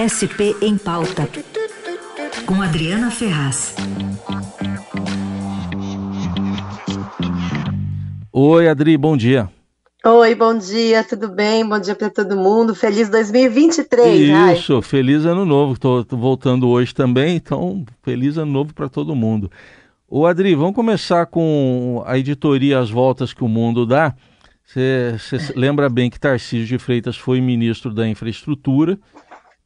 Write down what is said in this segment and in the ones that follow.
SP em Pauta, com Adriana Ferraz. Oi, Adri, bom dia. Oi, bom dia, tudo bem? Bom dia para todo mundo. Feliz 2023. Isso, ai. feliz ano novo. Estou voltando hoje também, então feliz ano novo para todo mundo. O Adri, vamos começar com a editoria As Voltas que o Mundo dá. Você lembra bem que Tarcísio de Freitas foi ministro da Infraestrutura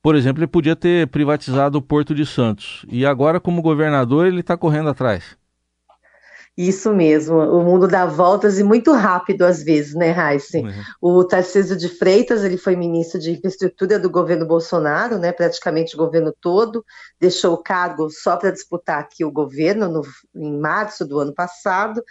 por exemplo, ele podia ter privatizado o Porto de Santos. E agora, como governador, ele está correndo atrás. Isso mesmo, o mundo dá voltas e muito rápido às vezes, né, Raíssa? Uhum. O Tarcísio de Freitas, ele foi ministro de infraestrutura do governo Bolsonaro, né, praticamente o governo todo, deixou o cargo só para disputar aqui o governo no, em março do ano passado,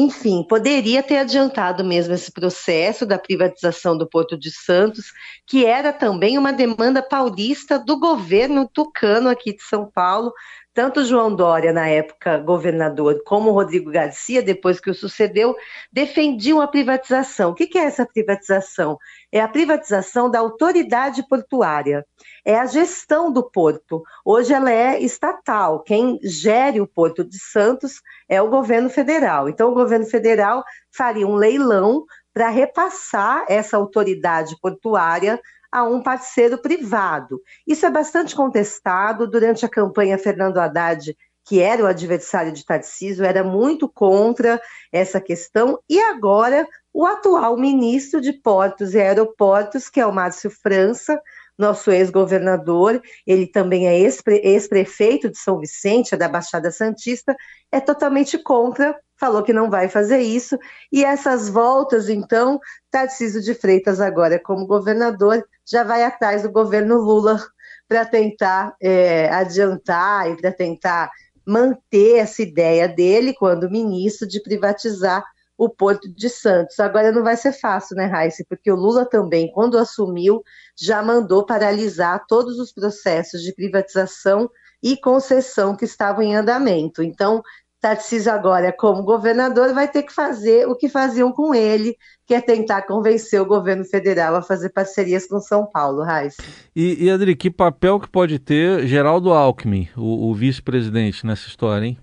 enfim, poderia ter adiantado mesmo esse processo da privatização do Porto de Santos, que era também uma demanda paulista do governo tucano aqui de São Paulo. Tanto João Dória, na época governador, como Rodrigo Garcia, depois que o sucedeu, defendiam a privatização. O que é essa privatização? É a privatização da autoridade portuária é a gestão do porto. Hoje ela é estatal. Quem gere o Porto de Santos é o governo federal. Então, o governo federal faria um leilão para repassar essa autoridade portuária a um parceiro privado. Isso é bastante contestado. Durante a campanha Fernando Haddad que era o adversário de Tarcísio, era muito contra essa questão, e agora o atual ministro de Portos e Aeroportos, que é o Márcio França, nosso ex-governador, ele também é ex-prefeito de São Vicente, é da Baixada Santista, é totalmente contra, falou que não vai fazer isso, e essas voltas, então, Tarcísio de Freitas agora como governador, já vai atrás do governo Lula para tentar é, adiantar e para tentar manter essa ideia dele, quando ministro, de privatizar o Porto de Santos. Agora não vai ser fácil, né, Raíssa? Porque o Lula também, quando assumiu, já mandou paralisar todos os processos de privatização e concessão que estavam em andamento. Então, Tarcísio agora, como governador, vai ter que fazer o que faziam com ele, que é tentar convencer o governo federal a fazer parcerias com São Paulo, Raíssa. E, e Adri, que papel que pode ter Geraldo Alckmin, o, o vice-presidente, nessa história, hein?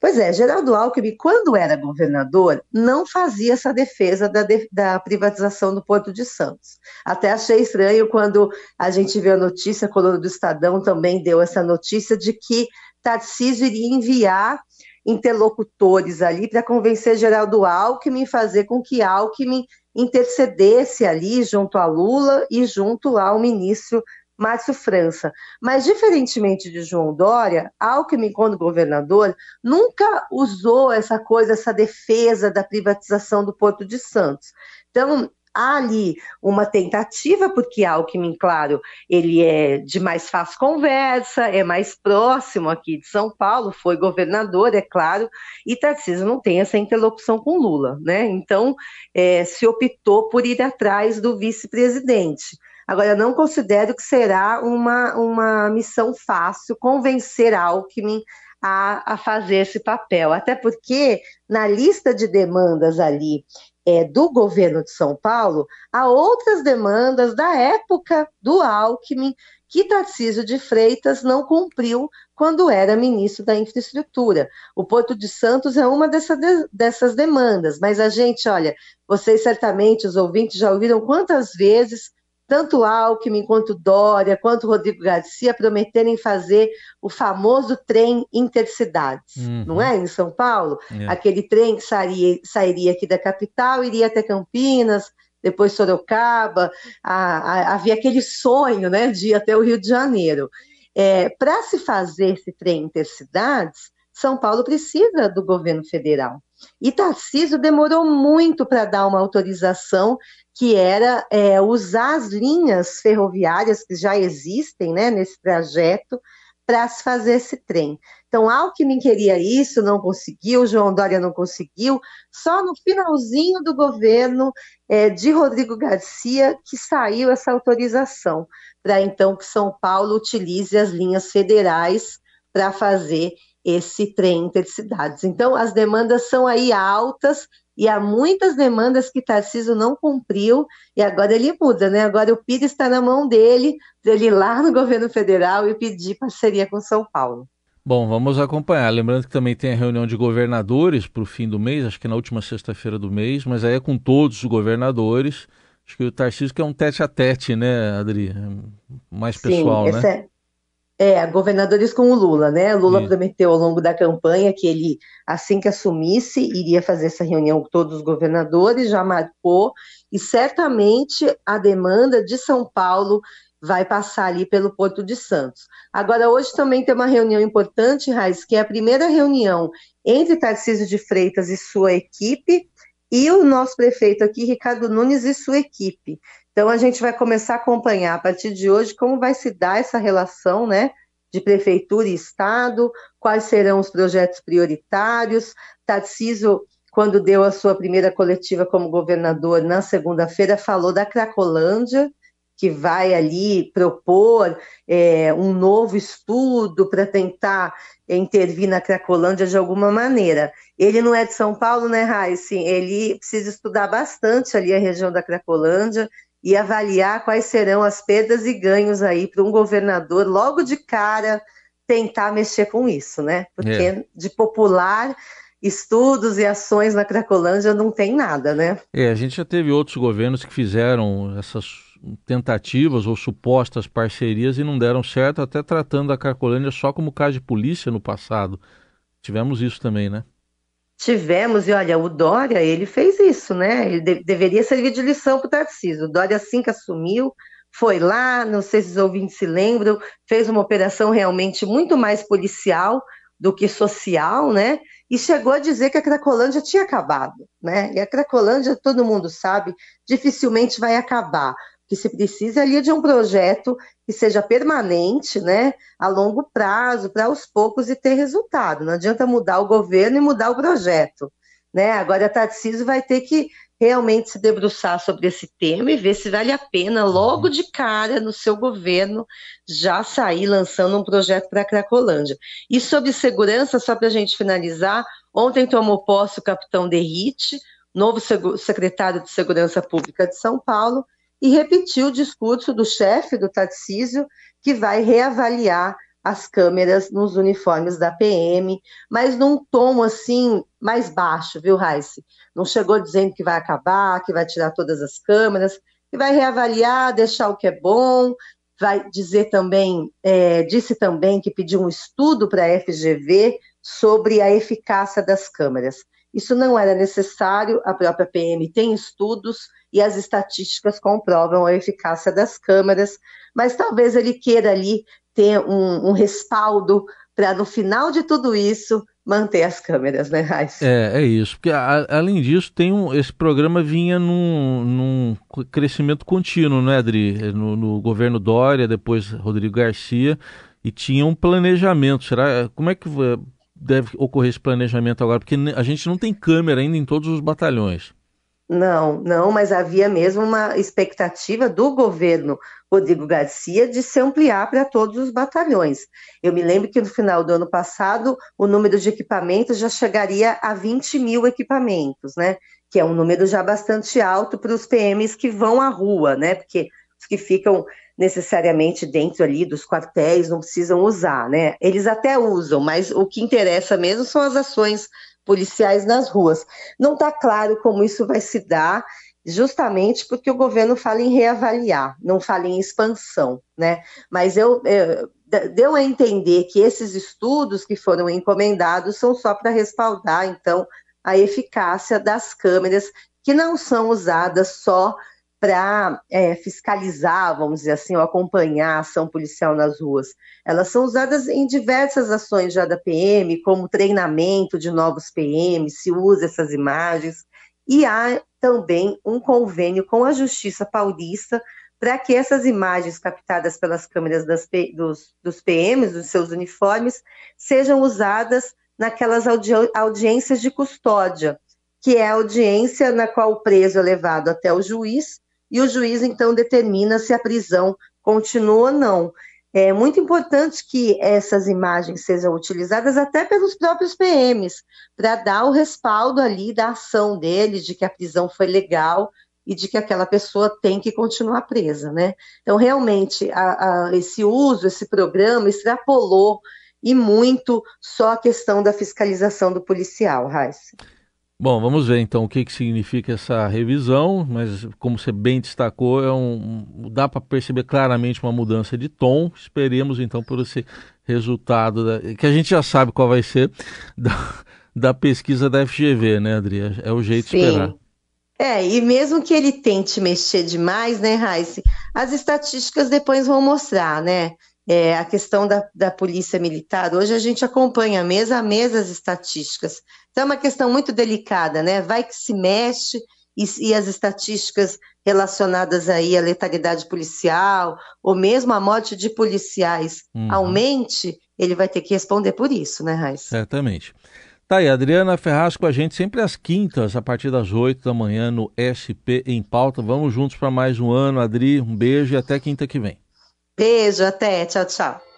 Pois é, Geraldo Alckmin, quando era governador, não fazia essa defesa da, de, da, privatização do Porto de Santos. Até achei estranho quando a gente viu a notícia, a coluna do Estadão também deu essa notícia de que Tarcísio iria enviar interlocutores ali para convencer Geraldo Alckmin, fazer com que Alckmin intercedesse ali junto a Lula e junto ao ministro Márcio França. Mas, diferentemente de João Dória, Alckmin, quando governador, nunca usou essa coisa, essa defesa da privatização do Porto de Santos. Então, há ali uma tentativa, porque Alckmin, claro, ele é de mais fácil conversa, é mais próximo aqui de São Paulo, foi governador, é claro, e Tarcísio não tem essa interlocução com Lula, né? Então, é, se optou por ir atrás do vice-presidente. Agora, não considero que será uma, uma missão fácil convencer Alckmin a, a fazer esse papel, até porque na lista de demandas ali é, do governo de São Paulo, há outras demandas da época do Alckmin que Tarcísio de Freitas não cumpriu quando era ministro da Infraestrutura. O Porto de Santos é uma dessa, dessas demandas, mas a gente, olha, vocês certamente, os ouvintes, já ouviram quantas vezes tanto Alckmin quanto Dória, quanto Rodrigo Garcia prometerem fazer o famoso trem intercidades, uhum. não é? Em São Paulo, é. aquele trem que sairia, sairia aqui da capital, iria até Campinas, depois Sorocaba, a, a, havia aquele sonho, né, de ir até o Rio de Janeiro. É, Para se fazer esse trem intercidades, São Paulo precisa do governo federal. E Tarcísio demorou muito para dar uma autorização que era é, usar as linhas ferroviárias que já existem né, nesse trajeto para se fazer esse trem. Então, Alckmin queria isso, não conseguiu, João Dória não conseguiu, só no finalzinho do governo é, de Rodrigo Garcia que saiu essa autorização para então que São Paulo utilize as linhas federais para fazer esse trem intercidades. Então, as demandas são aí altas, e há muitas demandas que Tarcísio não cumpriu e agora ele muda, né? Agora o PID está na mão dele, dele ir lá no governo federal e pedir parceria com São Paulo. Bom, vamos acompanhar. Lembrando que também tem a reunião de governadores para o fim do mês, acho que na última sexta-feira do mês, mas aí é com todos os governadores. Acho que o Tarcísio que é um tete a tete, né, Adri? É mais pessoal, Sim, né? É, governadores com o Lula, né? Lula Isso. prometeu ao longo da campanha que ele, assim que assumisse, iria fazer essa reunião com todos os governadores, já marcou, e certamente a demanda de São Paulo vai passar ali pelo Porto de Santos. Agora, hoje também tem uma reunião importante, Raiz, que é a primeira reunião entre Tarcísio de Freitas e sua equipe e o nosso prefeito aqui, Ricardo Nunes, e sua equipe. Então, a gente vai começar a acompanhar a partir de hoje como vai se dar essa relação, né? De prefeitura e Estado, quais serão os projetos prioritários. Tarcísio, quando deu a sua primeira coletiva como governador na segunda-feira, falou da Cracolândia, que vai ali propor é, um novo estudo para tentar intervir na Cracolândia de alguma maneira. Ele não é de São Paulo, né, Raíssa? Ele precisa estudar bastante ali a região da Cracolândia e avaliar quais serão as perdas e ganhos aí para um governador logo de cara tentar mexer com isso, né? Porque é. de popular estudos e ações na Cracolândia não tem nada, né? É, a gente já teve outros governos que fizeram essas tentativas ou supostas parcerias e não deram certo, até tratando a Cracolândia só como caso de polícia no passado. Tivemos isso também, né? Tivemos, e olha, o Dória, ele fez isso, né? Ele de deveria servir de lição para o Tarcísio. O Dória, assim que assumiu, foi lá, não sei se os ouvintes se lembram, fez uma operação realmente muito mais policial do que social, né? E chegou a dizer que a Cracolândia tinha acabado, né? E a Cracolândia, todo mundo sabe, dificilmente vai acabar que se precisa ali de um projeto que seja permanente, né, a longo prazo, para aos poucos e ter resultado. Não adianta mudar o governo e mudar o projeto. Né? Agora a Tarcísio vai ter que realmente se debruçar sobre esse tema e ver se vale a pena, logo de cara, no seu governo, já sair lançando um projeto para a Cracolândia. E sobre segurança, só para a gente finalizar, ontem tomou posse o capitão Derrite, novo secretário de Segurança Pública de São Paulo, e repetiu o discurso do chefe do Tarcísio, que vai reavaliar as câmeras nos uniformes da PM, mas num tom assim mais baixo, viu, Raice? Não chegou dizendo que vai acabar, que vai tirar todas as câmeras, que vai reavaliar, deixar o que é bom, vai dizer também, é, disse também que pediu um estudo para a FGV sobre a eficácia das câmeras. Isso não era necessário, a própria PM tem estudos e as estatísticas comprovam a eficácia das câmeras, mas talvez ele queira ali ter um, um respaldo para, no final de tudo isso, manter as câmeras, né, Raíssa? É, é isso. Porque, a, além disso, tem um, esse programa vinha num, num crescimento contínuo, né, Adri? No, no, governo Dória, depois Rodrigo Garcia, e tinha um planejamento. Será, como é que deve ocorrer esse planejamento agora? Porque a gente não tem câmera ainda em todos os batalhões. Não, não, mas havia mesmo uma expectativa do governo Rodrigo Garcia de se ampliar para todos os batalhões. Eu me lembro que no final do ano passado o número de equipamentos já chegaria a 20 mil equipamentos, né? Que é um número já bastante alto para os PMs que vão à rua, né? Porque que ficam necessariamente dentro ali dos quartéis não precisam usar, né? Eles até usam, mas o que interessa mesmo são as ações policiais nas ruas. Não está claro como isso vai se dar, justamente porque o governo fala em reavaliar, não fala em expansão, né? Mas eu, eu deu a entender que esses estudos que foram encomendados são só para respaldar, então, a eficácia das câmeras que não são usadas só para é, fiscalizar, vamos dizer assim, ou acompanhar a ação policial nas ruas. Elas são usadas em diversas ações já da PM, como treinamento de novos PMs, se usa essas imagens, e há também um convênio com a Justiça Paulista para que essas imagens captadas pelas câmeras das, dos, dos PMs, dos seus uniformes, sejam usadas naquelas audi audiências de custódia, que é a audiência na qual o preso é levado até o juiz e o juiz então determina se a prisão continua ou não. é muito importante que essas imagens sejam utilizadas até pelos próprios PMs, para dar o respaldo ali da ação deles, de que a prisão foi legal e de que aquela pessoa tem que continuar presa, né? Então, realmente, a, a, esse uso, esse programa extrapolou e muito só a questão da fiscalização do policial, Raíssa. Bom, vamos ver então o que, que significa essa revisão, mas como você bem destacou, é um, dá para perceber claramente uma mudança de tom. Esperemos então por esse resultado, da, que a gente já sabe qual vai ser, da, da pesquisa da FGV, né, Adria? É o jeito Sim. de esperar. É, e mesmo que ele tente mexer demais, né, Raíssa, as estatísticas depois vão mostrar, né? É, a questão da, da polícia militar, hoje a gente acompanha mês a mês as estatísticas. Então é uma questão muito delicada, né? Vai que se mexe e, e as estatísticas relacionadas aí à letalidade policial, ou mesmo a morte de policiais uhum. aumente, ele vai ter que responder por isso, né, Raíssa? Certamente. Tá aí, Adriana Ferraz com a gente sempre às quintas, a partir das oito da manhã no SP em Pauta. Vamos juntos para mais um ano, Adri. Um beijo e até quinta que vem. Beijo, até. Tchau, tchau.